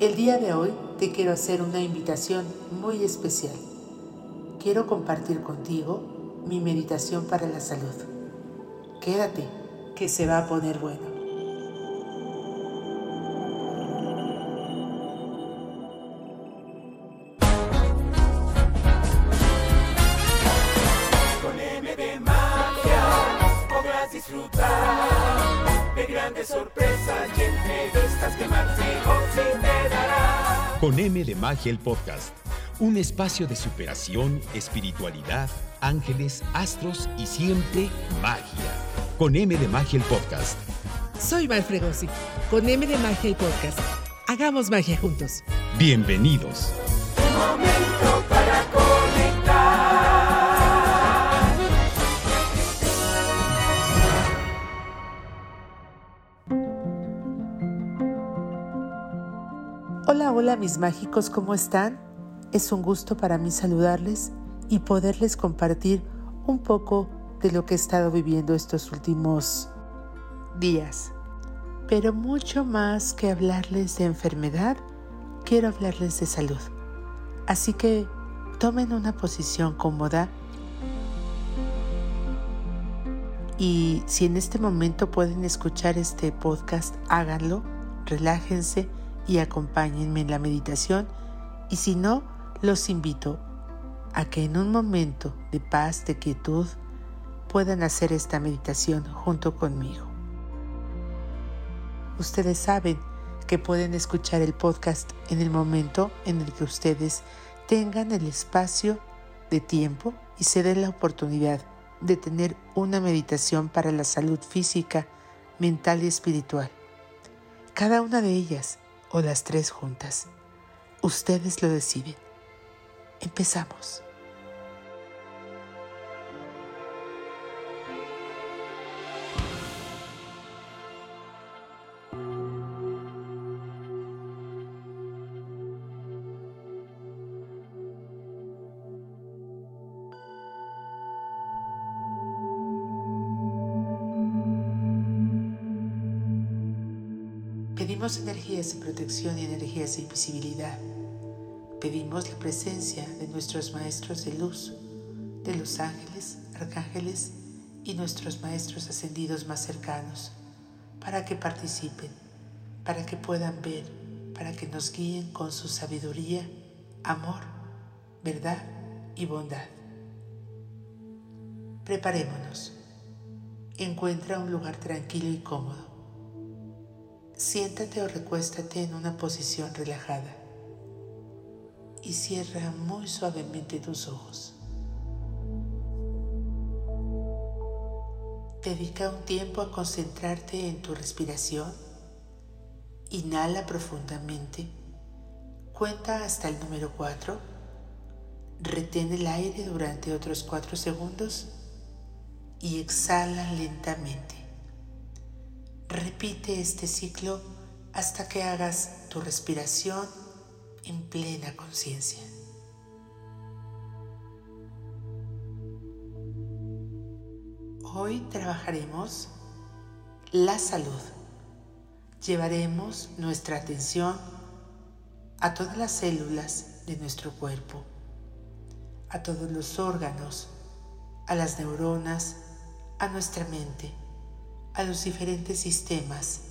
El día de hoy te quiero hacer una invitación muy especial. Quiero compartir contigo mi meditación para la salud. Quédate, que se va a poner bueno. Con M de Magia el podcast. Un espacio de superación, espiritualidad, ángeles, astros y siempre magia. Con M de Magia el podcast. Soy Val Fregosi, con M de Magia y Podcast. Hagamos magia juntos. Bienvenidos. Hola, mis mágicos, ¿cómo están? Es un gusto para mí saludarles y poderles compartir un poco de lo que he estado viviendo estos últimos días. Pero mucho más que hablarles de enfermedad, quiero hablarles de salud. Así que tomen una posición cómoda y si en este momento pueden escuchar este podcast, háganlo, relájense y acompáñenme en la meditación y si no, los invito a que en un momento de paz, de quietud, puedan hacer esta meditación junto conmigo. Ustedes saben que pueden escuchar el podcast en el momento en el que ustedes tengan el espacio de tiempo y se den la oportunidad de tener una meditación para la salud física, mental y espiritual. Cada una de ellas o las tres juntas. Ustedes lo deciden. Empezamos. Energías de protección y energías de invisibilidad. Pedimos la presencia de nuestros maestros de luz, de los ángeles, arcángeles y nuestros maestros ascendidos más cercanos, para que participen, para que puedan ver, para que nos guíen con su sabiduría, amor, verdad y bondad. Preparémonos. Encuentra un lugar tranquilo y cómodo. Siéntate o recuéstate en una posición relajada y cierra muy suavemente tus ojos. Dedica un tiempo a concentrarte en tu respiración. Inhala profundamente. Cuenta hasta el número 4. Retén el aire durante otros 4 segundos y exhala lentamente. Repite este ciclo hasta que hagas tu respiración en plena conciencia. Hoy trabajaremos la salud. Llevaremos nuestra atención a todas las células de nuestro cuerpo, a todos los órganos, a las neuronas, a nuestra mente a los diferentes sistemas,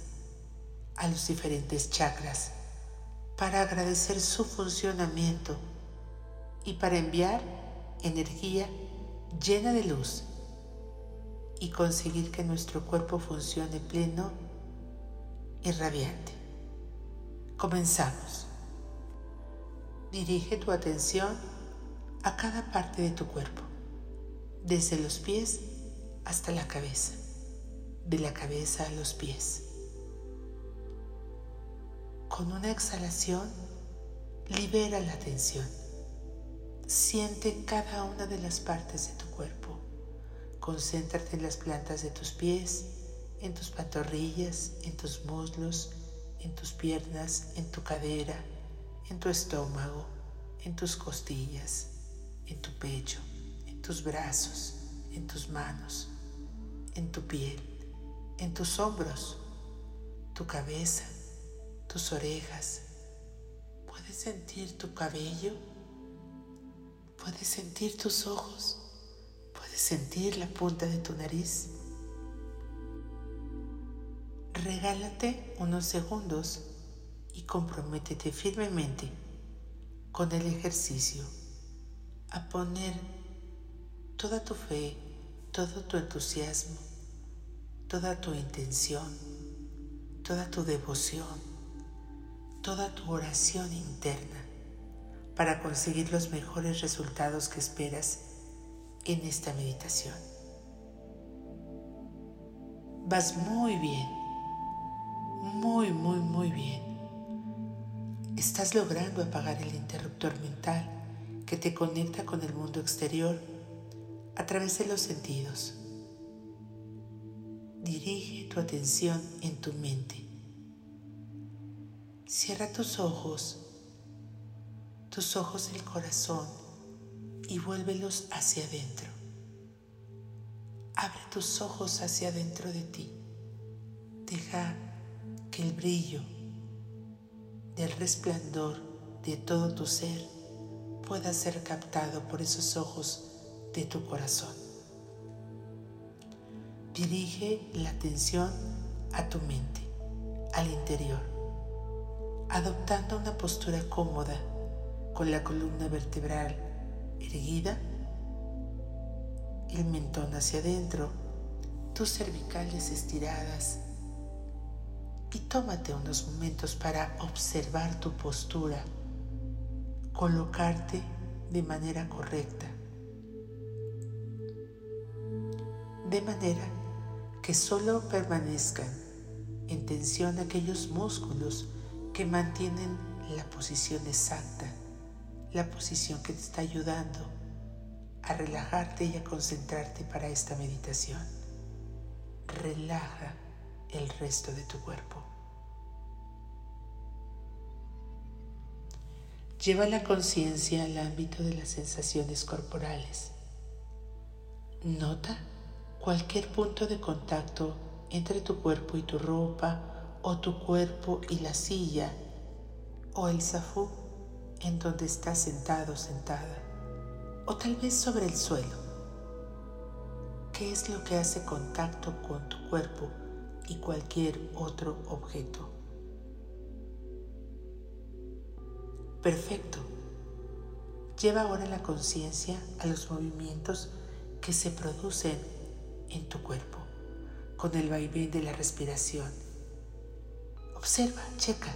a los diferentes chakras, para agradecer su funcionamiento y para enviar energía llena de luz y conseguir que nuestro cuerpo funcione pleno y radiante. Comenzamos. Dirige tu atención a cada parte de tu cuerpo, desde los pies hasta la cabeza de la cabeza a los pies. Con una exhalación, libera la tensión. Siente cada una de las partes de tu cuerpo. Concéntrate en las plantas de tus pies, en tus pantorrillas, en tus muslos, en tus piernas, en tu cadera, en tu estómago, en tus costillas, en tu pecho, en tus brazos, en tus manos, en tu piel en tus hombros, tu cabeza, tus orejas, Puedes sentir tu cabello, puedes sentir tus ojos, puedes sentir la punta de tu nariz. Regálate unos segundos y comprométete firmemente con el ejercicio a poner toda tu fe, todo tu entusiasmo, toda tu intención, toda tu devoción, toda tu oración interna para conseguir los mejores resultados que esperas en esta meditación. Vas muy bien, muy, muy, muy bien. Estás logrando apagar el interruptor mental que te conecta con el mundo exterior a través de los sentidos. Dirige tu atención en tu mente. Cierra tus ojos, tus ojos del corazón y vuélvelos hacia adentro. Abre tus ojos hacia adentro de ti. Deja que el brillo del resplandor de todo tu ser pueda ser captado por esos ojos de tu corazón. Dirige la atención a tu mente, al interior, adoptando una postura cómoda con la columna vertebral erguida, el mentón hacia adentro, tus cervicales estiradas y tómate unos momentos para observar tu postura colocarte de manera correcta, de manera que solo permanezcan en tensión aquellos músculos que mantienen la posición exacta, la posición que te está ayudando a relajarte y a concentrarte para esta meditación. Relaja el resto de tu cuerpo. Lleva la conciencia al ámbito de las sensaciones corporales. Nota cualquier punto de contacto entre tu cuerpo y tu ropa o tu cuerpo y la silla o el zafú en donde estás sentado sentada o tal vez sobre el suelo. ¿Qué es lo que hace contacto con tu cuerpo y cualquier otro objeto? Perfecto. Lleva ahora la conciencia a los movimientos que se producen en tu cuerpo con el vaivén de la respiración. Observa, checa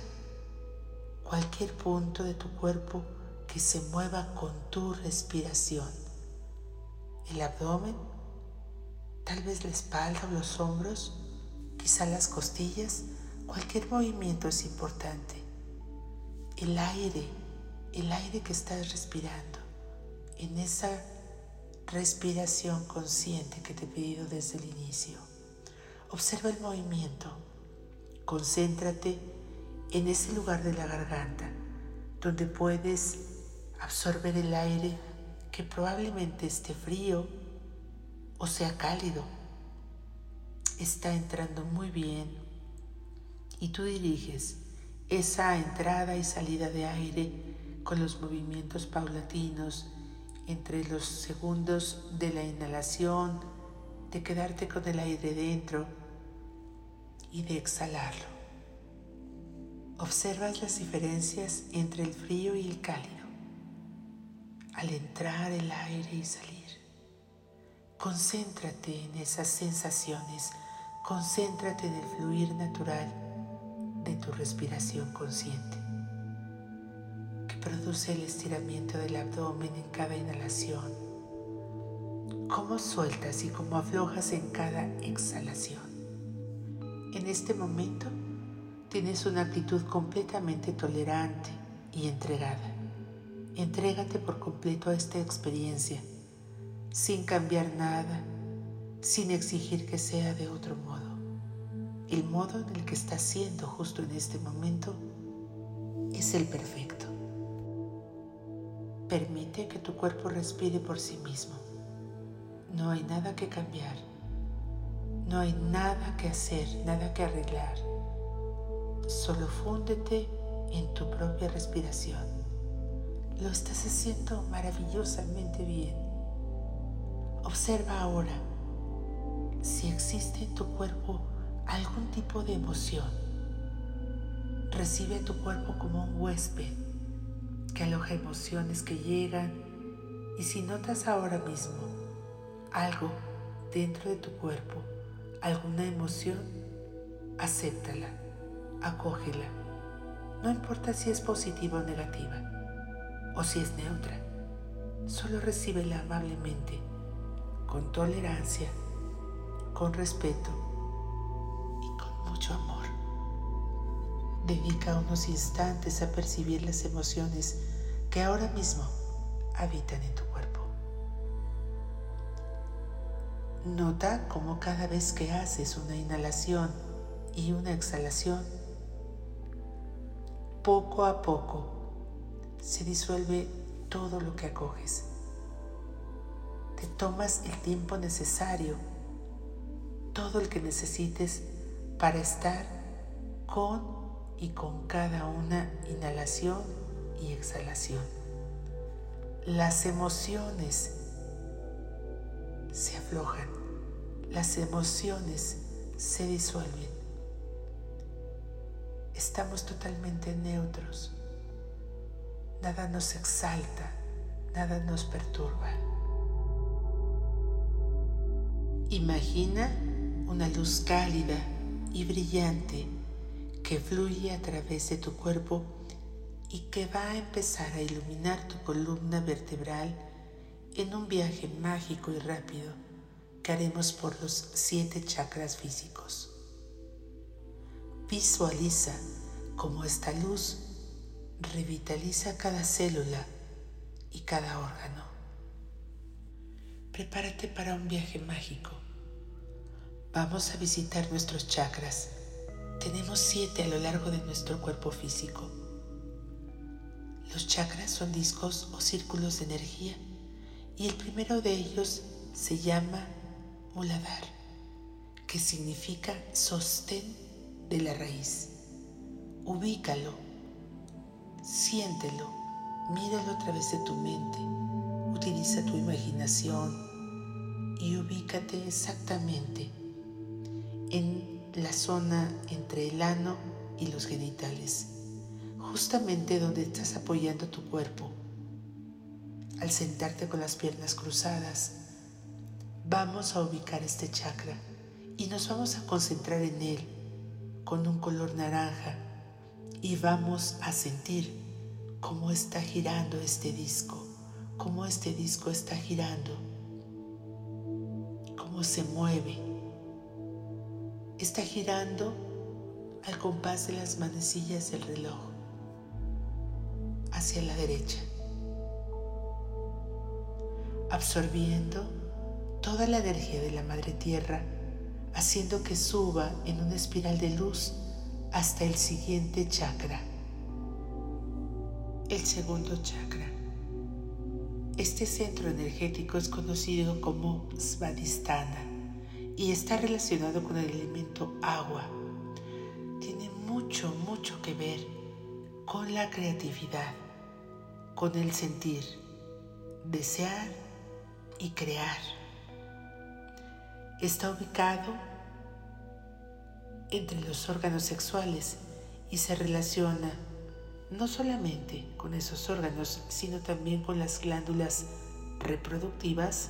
cualquier punto de tu cuerpo que se mueva con tu respiración. El abdomen, tal vez la espalda o los hombros, quizá las costillas, cualquier movimiento es importante el aire, el aire que estás respirando, en esa respiración consciente que te he pedido desde el inicio. Observa el movimiento, concéntrate en ese lugar de la garganta donde puedes absorber el aire que probablemente esté frío o sea cálido. Está entrando muy bien y tú diriges esa entrada y salida de aire con los movimientos paulatinos entre los segundos de la inhalación, de quedarte con el aire dentro y de exhalarlo. Observas las diferencias entre el frío y el cálido. Al entrar el aire y salir, concéntrate en esas sensaciones, concéntrate en el fluir natural de tu respiración consciente, produce el estiramiento del abdomen en cada inhalación, cómo sueltas y cómo aflojas en cada exhalación. En este momento tienes una actitud completamente tolerante y entregada. Entrégate por completo a esta experiencia, sin cambiar nada, sin exigir que sea de otro modo el modo en el que estás siendo justo en este momento es el perfecto. Permite que tu cuerpo respire por sí mismo. No hay nada que cambiar. No hay nada que hacer, nada que arreglar. Solo fúndete en tu propia respiración. Lo estás haciendo maravillosamente bien. Observa ahora si existe en tu cuerpo algún tipo de emoción. Recibe a tu cuerpo como un huésped aloja emociones que llegan y si notas ahora mismo algo dentro de tu cuerpo, alguna emoción, acéptala, acógela. No importa si es positiva o negativa o si es neutra, solo recíbela amablemente, con tolerancia, con respeto y con mucho amor. Dedica unos instantes a percibir las emociones que ahora mismo habitan en tu cuerpo. Nota cómo cada vez que haces una inhalación y una exhalación, poco a poco se disuelve todo lo que acoges. Te tomas el tiempo necesario, todo el que necesites para estar con y con cada una inhalación y exhalación. Las emociones se aflojan, las emociones se disuelven. Estamos totalmente neutros. Nada nos exalta, nada nos perturba. Imagina una luz cálida y brillante que fluye a través de tu cuerpo y que va a empezar a iluminar tu columna vertebral en un viaje mágico y rápido que haremos por los siete chakras físicos. Visualiza cómo esta luz revitaliza cada célula y cada órgano. Prepárate para un viaje mágico. Vamos a visitar nuestros chakras. Tenemos siete a lo largo de nuestro cuerpo físico. Los chakras son discos o círculos de energía y el primero de ellos se llama Muladhar, que significa sostén de la raíz. Ubícalo, siéntelo, míralo a través de tu mente, utiliza tu imaginación y ubícate exactamente en la zona entre el ano y los genitales, justamente donde estás apoyando tu cuerpo al sentarte con las piernas cruzadas, vamos a ubicar este chakra y nos vamos a concentrar en él con un color naranja y vamos a sentir cómo está girando este disco, cómo este disco está girando, cómo se mueve. Está girando al compás de las manecillas del reloj hacia la derecha absorbiendo toda la energía de la Madre Tierra, haciendo que suba en una espiral de luz hasta el siguiente chakra, el segundo chakra. Este centro energético es conocido como Svadhisthana y está relacionado con el elemento agua. Tiene mucho, mucho que ver con la creatividad, con el sentir, desear y crear. Está ubicado entre los órganos sexuales y se relaciona no solamente con esos órganos, sino también con las glándulas reproductivas,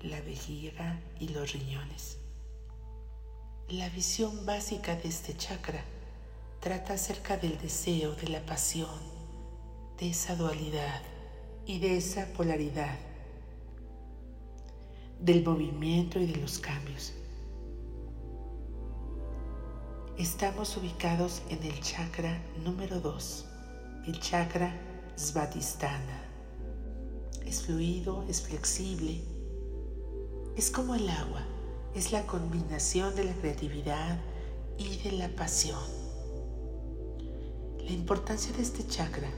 la vejiga y los riñones. La visión básica de este chakra trata acerca del deseo, de la pasión, de esa dualidad y de esa polaridad del movimiento y de los cambios. Estamos ubicados en el chakra número 2, el chakra Svadhisthana. Es fluido, es flexible, es como el agua, es la combinación de la creatividad y de la pasión. La importancia de este chakra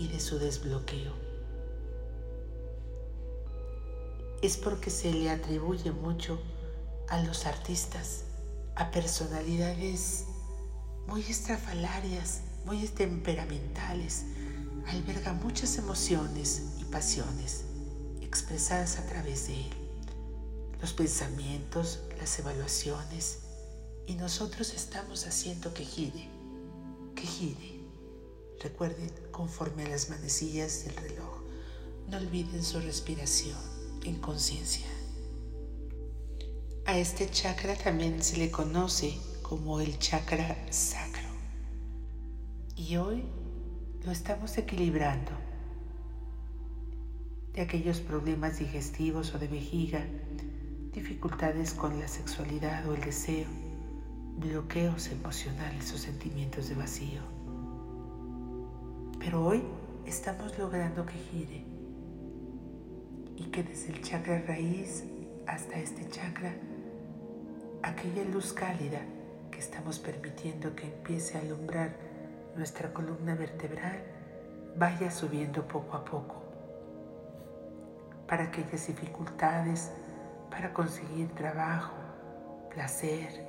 y de su desbloqueo es porque se le atribuye mucho a los artistas, a personalidades muy estrafalarias muy temperamentales, alberga muchas emociones y pasiones expresadas a través de él. Los pensamientos, las evaluaciones, y nosotros estamos haciendo que gire, que gire. Recuerden, conforme a las manecillas del reloj, no olviden su respiración en conciencia. A este chakra también se le conoce como el chakra sacro. Y hoy lo estamos equilibrando de aquellos problemas digestivos o de vejiga, dificultades con la sexualidad o el deseo, bloqueos emocionales o sentimientos de vacío. Pero hoy estamos logrando que gire y que desde el chakra raíz hasta este chakra, aquella luz cálida que estamos permitiendo que empiece a alumbrar nuestra columna vertebral vaya subiendo poco a poco. Para aquellas dificultades, para conseguir trabajo, placer,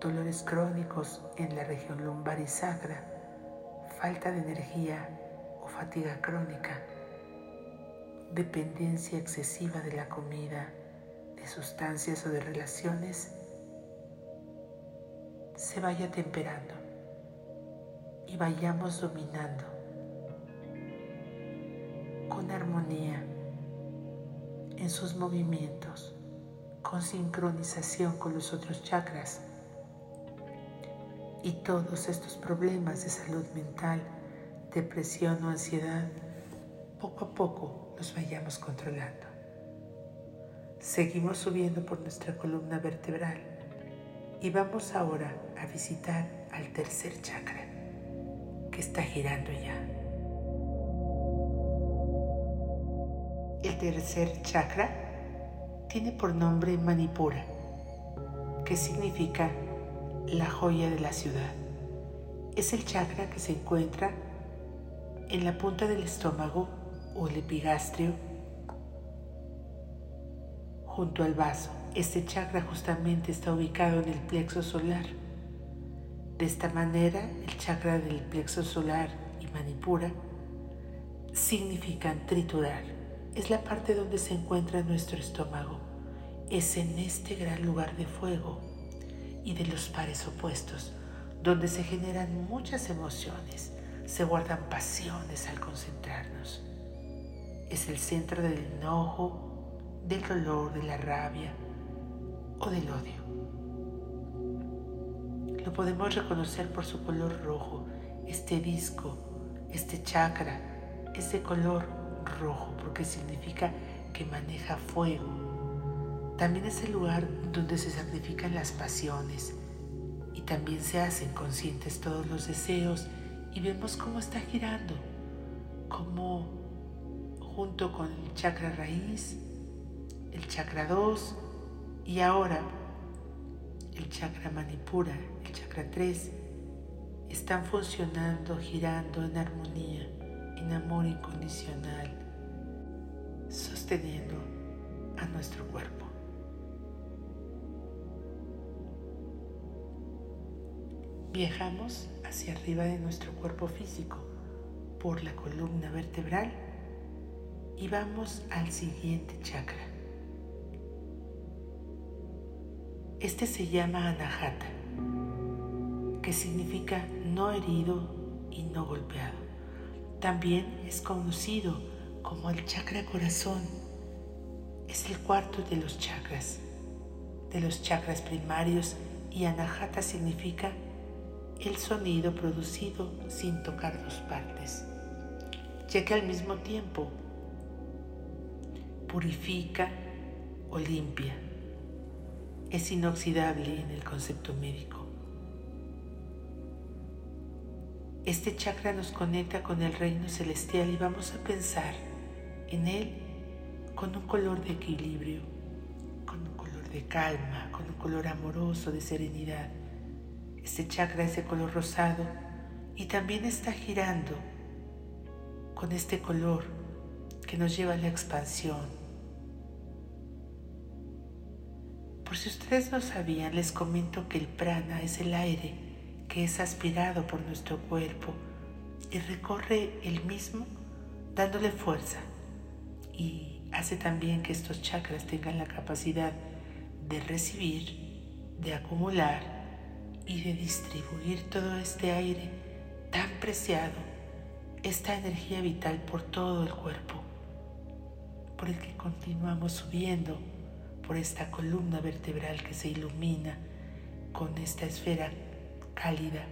dolores crónicos en la región lumbar y sacra, falta de energía o fatiga crónica, dependencia excesiva de la comida, de sustancias o de relaciones, se vaya temperando y vayamos dominando con armonía en sus movimientos, con sincronización con los otros chakras y todos estos problemas de salud mental, depresión o ansiedad, poco a poco los vayamos controlando. Seguimos subiendo por nuestra columna vertebral y vamos ahora a visitar al tercer chakra que está girando ya. El tercer chakra tiene por nombre Manipura, que significa la joya de la ciudad. Es el chakra que se encuentra en la punta del estómago o el epigastrio junto al vaso. Este chakra justamente está ubicado en el plexo solar. De esta manera, el chakra del plexo solar y manipura significan triturar. Es la parte donde se encuentra nuestro estómago. Es en este gran lugar de fuego y de los pares opuestos, donde se generan muchas emociones, se guardan pasiones al concentrarnos. Es el centro del enojo, del dolor, de la rabia o del odio. Lo podemos reconocer por su color rojo. Este disco, este chakra, es de color rojo porque significa que maneja fuego, también es el lugar donde se sacrifican las pasiones y también se hacen conscientes todos los deseos y vemos cómo está girando, cómo junto con el chakra raíz, el chakra 2 y ahora el chakra manipura, el chakra 3, están funcionando, girando en armonía, en amor incondicional, sosteniendo a nuestro cuerpo. Viajamos hacia arriba de nuestro cuerpo físico por la columna vertebral y vamos al siguiente chakra. Este se llama Anahata, que significa no herido y no golpeado. También es conocido como el chakra corazón. Es el cuarto de los chakras, de los chakras primarios y Anahata significa el sonido producido sin tocar dos partes, ya que al mismo tiempo purifica o limpia. Es inoxidable en el concepto médico. Este chakra nos conecta con el reino celestial y vamos a pensar en él con un color de equilibrio, con un color de calma, con un color amoroso de serenidad este chakra es de color rosado y también está girando con este color que nos lleva a la expansión. Por si ustedes no sabían, les comento que el prana es el aire que es aspirado por nuestro cuerpo y recorre el mismo dándole fuerza y hace también que estos chakras tengan la capacidad de recibir, de acumular y de distribuir todo este aire tan preciado, esta energía vital por todo el cuerpo, por el que continuamos subiendo por esta columna vertebral que se ilumina con esta esfera cálida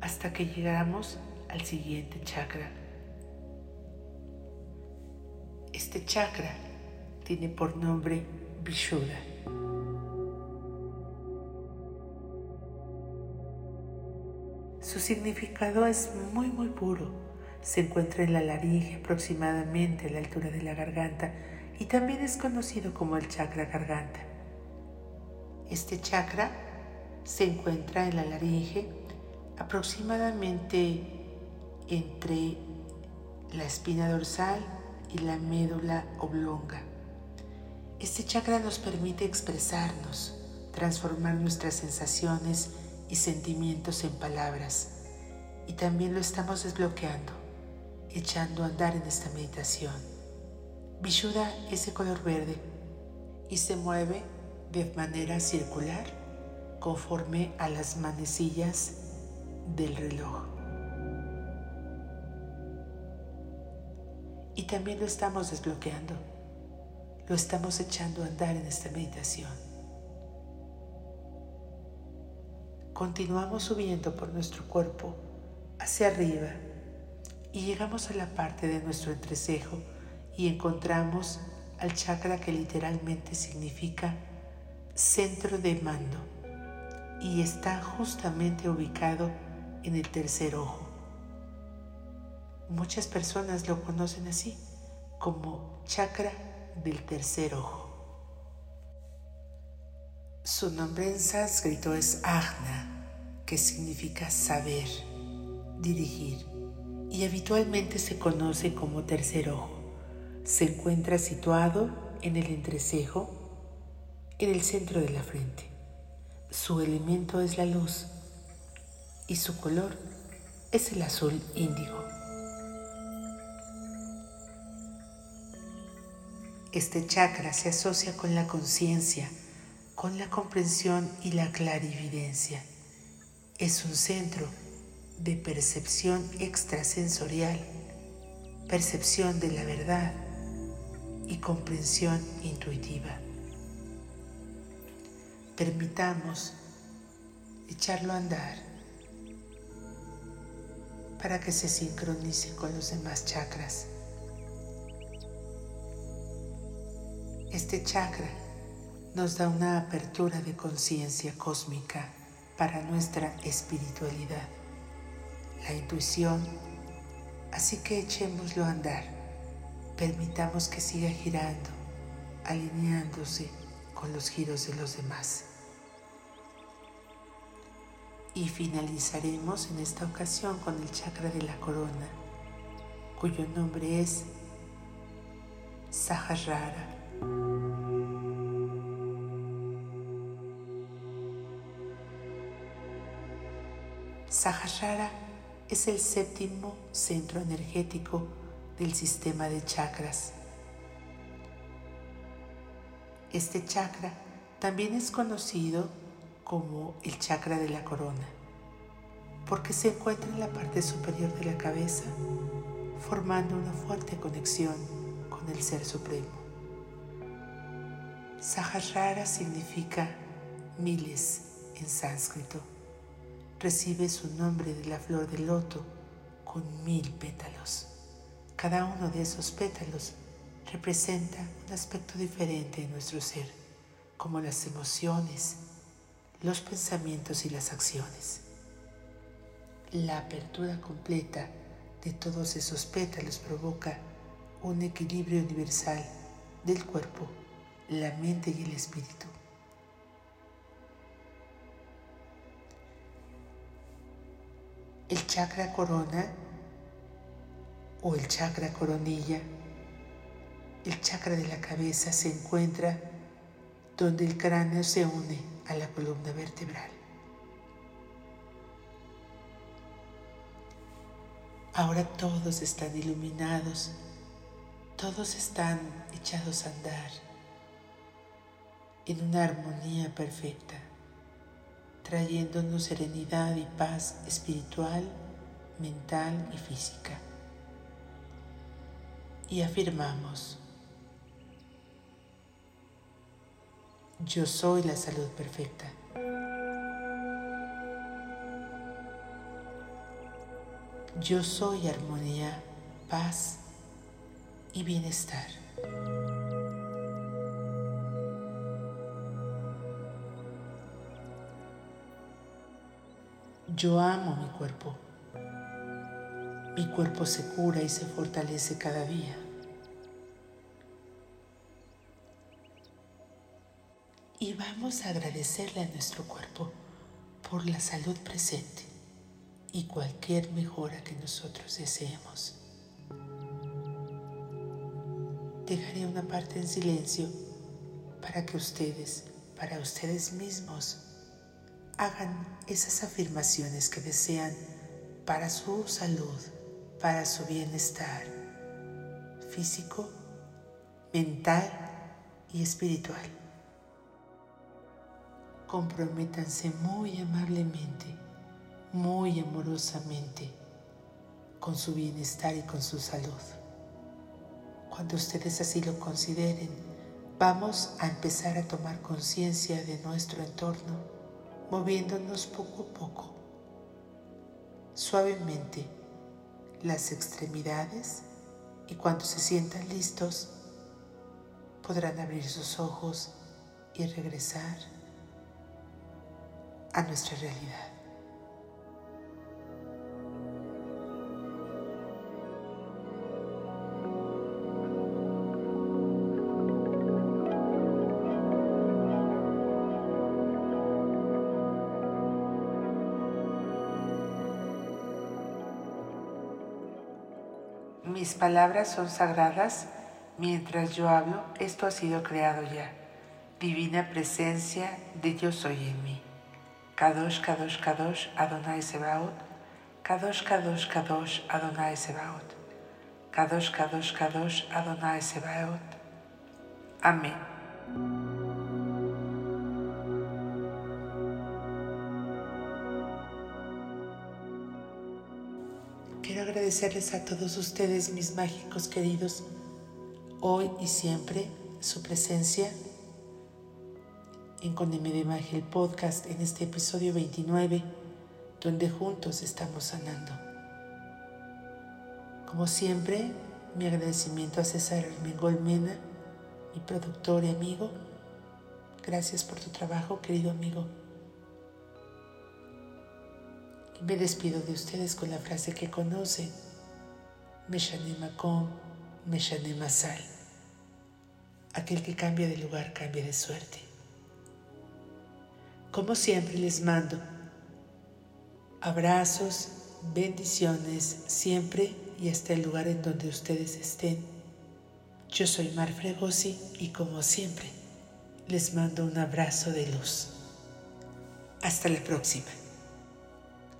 hasta que llegamos al siguiente chakra. Este chakra tiene por nombre Vishuddha. Su significado es muy muy puro. Se encuentra en la laringe aproximadamente a la altura de la garganta y también es conocido como el chakra garganta. Este chakra se encuentra en la laringe aproximadamente entre la espina dorsal y la médula oblonga. Este chakra nos permite expresarnos, transformar nuestras sensaciones y sentimientos en palabras. Y también lo estamos desbloqueando, echando a andar en esta meditación. Vishuddha es de color verde y se mueve de manera circular conforme a las manecillas del reloj. Y también lo estamos desbloqueando, lo estamos echando a andar en esta meditación. Continuamos subiendo por nuestro cuerpo hacia arriba y llegamos a la parte de nuestro entrecejo y encontramos al chakra que literalmente significa centro de mando y está justamente ubicado en el tercer ojo. Muchas personas lo conocen así, como chakra del tercer ojo. Su nombre en sánscrito es Agna, que significa saber, dirigir, y habitualmente se conoce como tercer ojo. Se encuentra situado en el entrecejo, en el centro de la frente. Su elemento es la luz y su color es el azul índigo. Este chakra se asocia con la conciencia, con la comprensión y la clarividencia. Es un centro de percepción extrasensorial, percepción de la verdad y comprensión intuitiva. Permitamos echarlo a andar para que se sincronice con los demás chakras. Este chakra nos da una apertura de conciencia cósmica para nuestra espiritualidad, la intuición, así que echémoslo a andar, permitamos que siga girando, alineándose con los giros de los demás. Y finalizaremos en esta ocasión con el chakra de la corona, cuyo nombre es Sahasrara. Sahasrara es el séptimo centro energético del sistema de chakras. Este chakra también es conocido como el chakra de la corona, porque se encuentra en la parte superior de la cabeza, formando una fuerte conexión con el Ser Supremo. Sahasrara significa miles en sánscrito. Recibe su nombre de la flor de loto con mil pétalos. Cada uno de esos pétalos representa un aspecto diferente en nuestro ser, como las emociones, los pensamientos y las acciones. La apertura completa de todos esos pétalos provoca un equilibrio universal del cuerpo, la mente y el espíritu. el chakra corona o el chakra coronilla. El chakra de la cabeza se encuentra donde el cráneo se une a la columna vertebral. Ahora todos están iluminados, todos están echados a andar en una armonía perfecta trayéndonos serenidad y paz espiritual, mental y física. Y afirmamos, yo soy la salud perfecta. Yo soy armonía, paz y bienestar. Yo amo mi cuerpo. Mi cuerpo se cura y se fortalece cada día. Y vamos a agradecerle a nuestro cuerpo por la salud presente y cualquier mejora que nosotros deseemos. Dejaré una parte en silencio para que ustedes, para ustedes mismos, hagan esas afirmaciones que desean para su salud, para su bienestar físico, mental y espiritual. Comprométanse muy amablemente muy amorosamente con su bienestar y con su salud. Cuando ustedes así lo consideren, vamos a empezar a tomar conciencia de nuestro entorno, moviéndonos poco a poco, suavemente, las extremidades y cuando se sientan listos, podrán abrir sus ojos y regresar a nuestra realidad. Mis palabras son sagradas. Mientras yo hablo, esto ha sido creado ya. Divina presencia de yo soy en mí. Kadosh, Kadosh, Kadosh, Adonai Sebaot. Kadosh, Kadosh, Kadosh, Adonai Sebaot. Kadosh, Kadosh, Kadosh, Adonai Sebaot. Amén. Agradecerles a todos ustedes, mis mágicos queridos, hoy y siempre su presencia en Con de Magia, podcast, en este episodio 29, donde juntos estamos sanando. Como siempre, mi agradecimiento a César Armengol Mena, mi productor y amigo. Gracias por tu trabajo, querido amigo. Me despido de ustedes con la frase que conocen. Meshane Makom, Meshane Masal. Aquel que cambia de lugar cambia de suerte. Como siempre les mando abrazos, bendiciones siempre y hasta el lugar en donde ustedes estén. Yo soy Mar Fregosi y como siempre les mando un abrazo de luz. Hasta la próxima.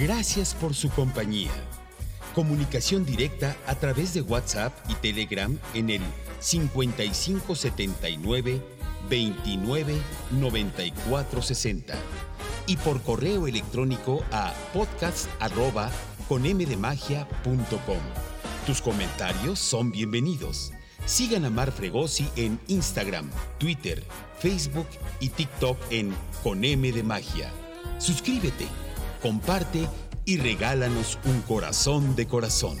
Gracias por su compañía. Comunicación directa a través de WhatsApp y Telegram en el 5579 29 94 60 y por correo electrónico a podcast arroba conmdemagia.com. Tus comentarios son bienvenidos. Sigan a Mar Fregosi en Instagram, Twitter, Facebook y TikTok en Con M de Magia. Suscríbete, comparte y regálanos un corazón de corazón.